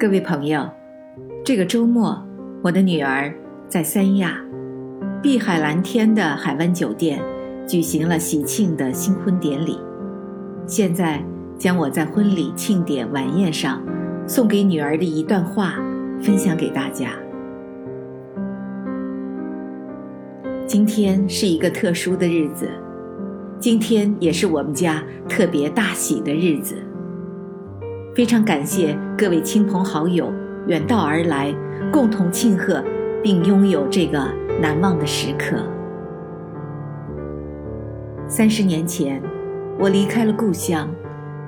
各位朋友，这个周末，我的女儿在三亚碧海蓝天的海湾酒店举行了喜庆的新婚典礼。现在，将我在婚礼庆典晚宴上送给女儿的一段话分享给大家。今天是一个特殊的日子，今天也是我们家特别大喜的日子。非常感谢各位亲朋好友远道而来，共同庆贺并拥有这个难忘的时刻。三十年前，我离开了故乡，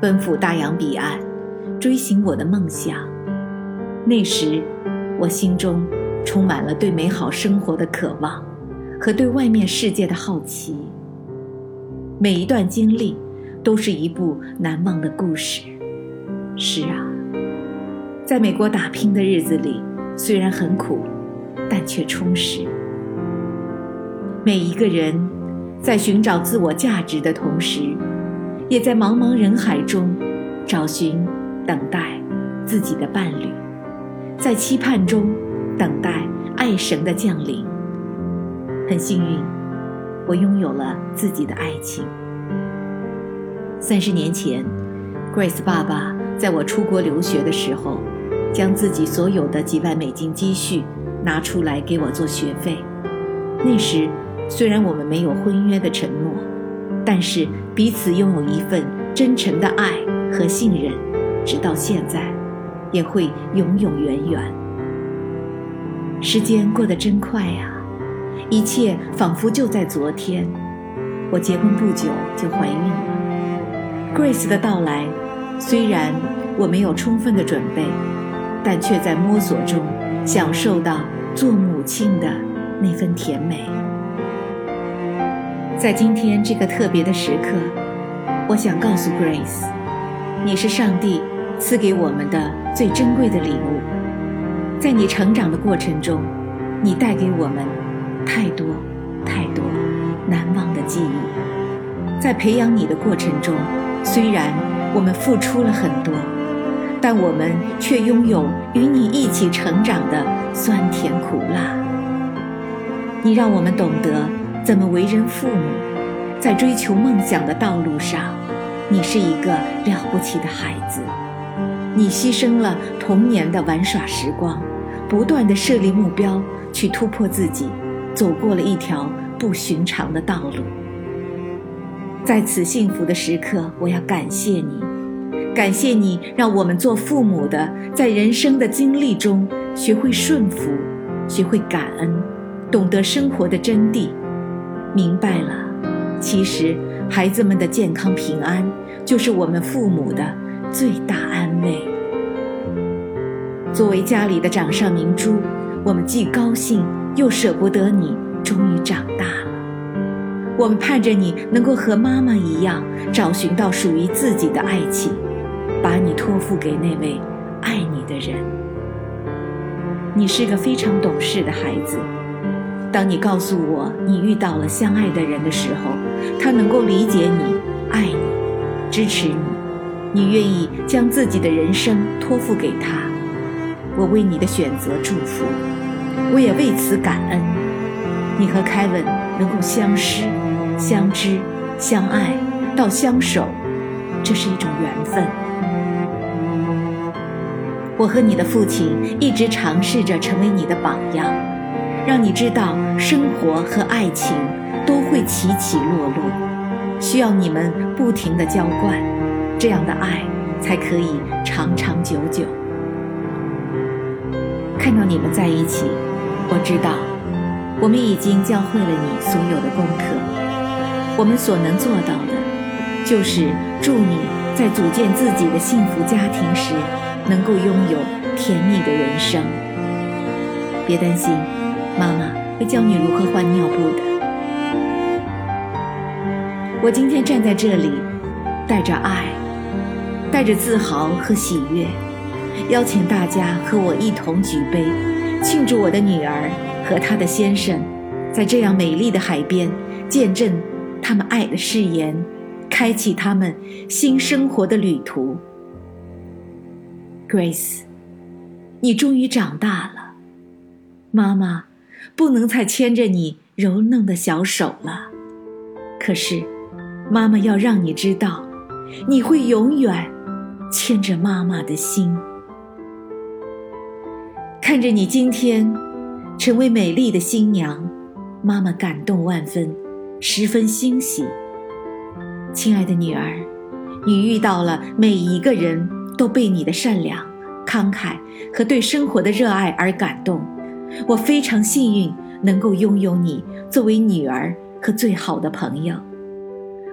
奔赴大洋彼岸，追寻我的梦想。那时，我心中充满了对美好生活的渴望，和对外面世界的好奇。每一段经历，都是一部难忘的故事。是啊，在美国打拼的日子里，虽然很苦，但却充实。每一个人在寻找自我价值的同时，也在茫茫人海中找寻、等待自己的伴侣，在期盼中等待爱神的降临。很幸运，我拥有了自己的爱情。三十年前，Grace 爸爸。在我出国留学的时候，将自己所有的几万美金积蓄拿出来给我做学费。那时，虽然我们没有婚约的承诺，但是彼此拥有一份真诚的爱和信任，直到现在，也会永永远远。时间过得真快呀，一切仿佛就在昨天。我结婚不久就怀孕了，Grace 的到来。虽然我没有充分的准备，但却在摸索中享受到做母亲的那份甜美。在今天这个特别的时刻，我想告诉 Grace，你是上帝赐给我们的最珍贵的礼物。在你成长的过程中，你带给我们太多太多难忘的记忆。在培养你的过程中，虽然。我们付出了很多，但我们却拥有与你一起成长的酸甜苦辣。你让我们懂得怎么为人父母，在追求梦想的道路上，你是一个了不起的孩子。你牺牲了童年的玩耍时光，不断的设立目标去突破自己，走过了一条不寻常的道路。在此幸福的时刻，我要感谢你，感谢你让我们做父母的，在人生的经历中学会顺服，学会感恩，懂得生活的真谛，明白了，其实孩子们的健康平安就是我们父母的最大安慰。作为家里的掌上明珠，我们既高兴又舍不得你终于长大了。我们盼着你能够和妈妈一样，找寻到属于自己的爱情，把你托付给那位爱你的人。你是个非常懂事的孩子。当你告诉我你遇到了相爱的人的时候，他能够理解你、爱你、支持你，你愿意将自己的人生托付给他。我为你的选择祝福，我也为此感恩。你和凯文能够相识。相知、相爱到相守，这是一种缘分。我和你的父亲一直尝试着成为你的榜样，让你知道生活和爱情都会起起落落，需要你们不停的浇灌，这样的爱才可以长长久久。看到你们在一起，我知道我们已经教会了你所有的功课。我们所能做到的，就是祝你在组建自己的幸福家庭时，能够拥有甜蜜的人生。别担心，妈妈会教你如何换尿布的。我今天站在这里，带着爱，带着自豪和喜悦，邀请大家和我一同举杯，庆祝我的女儿和她的先生，在这样美丽的海边见证。他们爱的誓言，开启他们新生活的旅途。Grace，你终于长大了，妈妈不能再牵着你柔嫩的小手了。可是，妈妈要让你知道，你会永远牵着妈妈的心。看着你今天成为美丽的新娘，妈妈感动万分，十分欣喜。亲爱的女儿，你遇到了每一个人都被你的善良。慷慨和对生活的热爱而感动，我非常幸运能够拥有你作为女儿和最好的朋友。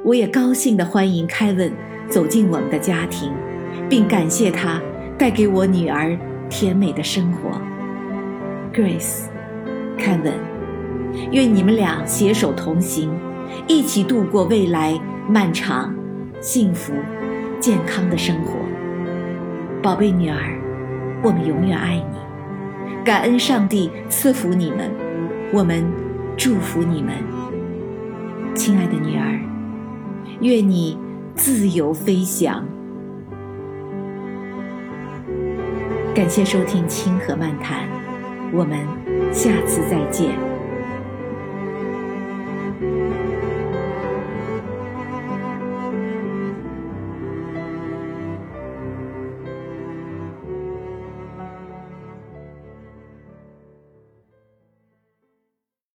我也高兴地欢迎凯文走进我们的家庭，并感谢他带给我女儿甜美的生活。Grace，凯文，愿你们俩携手同行，一起度过未来漫长、幸福、健康的生活。宝贝女儿。我们永远爱你，感恩上帝赐福你们，我们祝福你们，亲爱的女儿，愿你自由飞翔。感谢收听《清河漫谈》，我们下次再见。